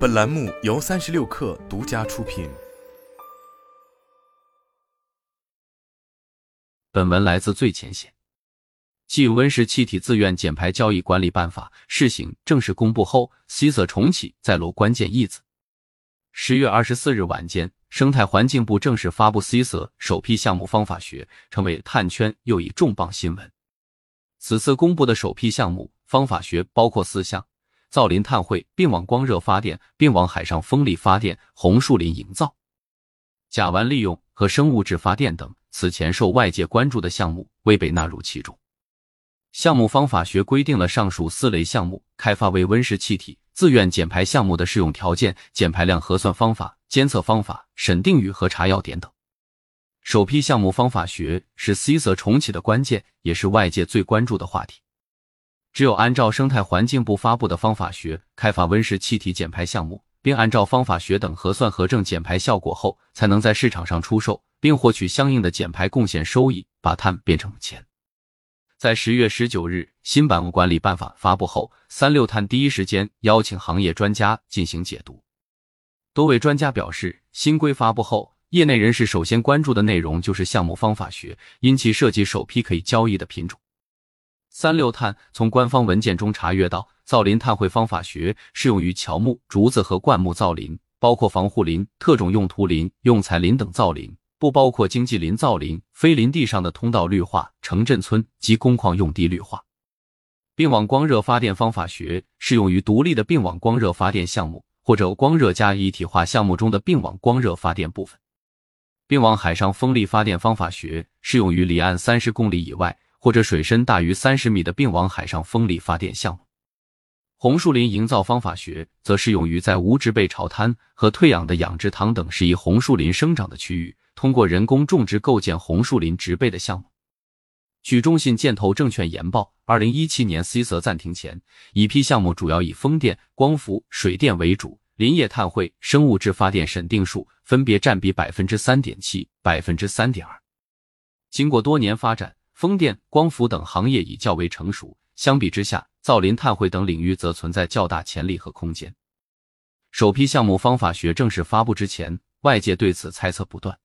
本栏目由三十六氪独家出品。本文来自最前线。继温室气体自愿减排交易管理办法试行正式公布后，CESA 重启在楼关键一字。十月二十四日晚间，生态环境部正式发布 CESA 首批项目方法学，成为碳圈又一重磅新闻。此次公布的首批项目方法学包括四项：造林碳汇、并网光热发电、并网海上风力发电、红树林营造、甲烷利用和生物质发电等。此前受外界关注的项目未被纳入其中。项目方法学规定了上述四类项目开发为温室气体自愿减排项目的适用条件、减排量核算方法、监测方法、审定与核查要点等。首批项目方法学是 CESA 重启的关键，也是外界最关注的话题。只有按照生态环境部发布的方法学开发温室气体减排项目，并按照方法学等核算核证减排效果后，才能在市场上出售，并获取相应的减排贡献收益，把碳变成钱。在十月十九日新版管理办法发布后，三六碳第一时间邀请行业专家进行解读。多位专家表示，新规发布后。业内人士首先关注的内容就是项目方法学，因其涉及首批可以交易的品种。三六碳从官方文件中查阅到，造林碳汇方法学适用于乔木、竹子和灌木造林，包括防护林、特种用途林、用材林等造林，不包括经济林造林、非林地上的通道绿化、城镇村及工矿用地绿化。并网光热发电方法学适用于独立的并网光热发电项目，或者光热加一体化项目中的并网光热发电部分。并网海上风力发电方法学适用于离岸三十公里以外或者水深大于三十米的并网海上风力发电项目。红树林营造方法学则适用于在无植被潮滩和退养的养殖塘等适宜红树林生长的区域，通过人工种植构建红树林植被的项目。据中信建投证券研报，二零一七年 CSA 暂停前，一批项目主要以风电、光伏、水电为主。林业碳汇、生物质发电审定数分别占比百分之三点七、百分之三点二。经过多年发展，风电、光伏等行业已较为成熟。相比之下，造林碳汇等领域则存在较大潜力和空间。首批项目方法学正式发布之前，外界对此猜测不断。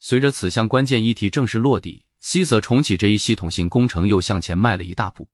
随着此项关键议题正式落地，西泽重启这一系统性工程又向前迈了一大步。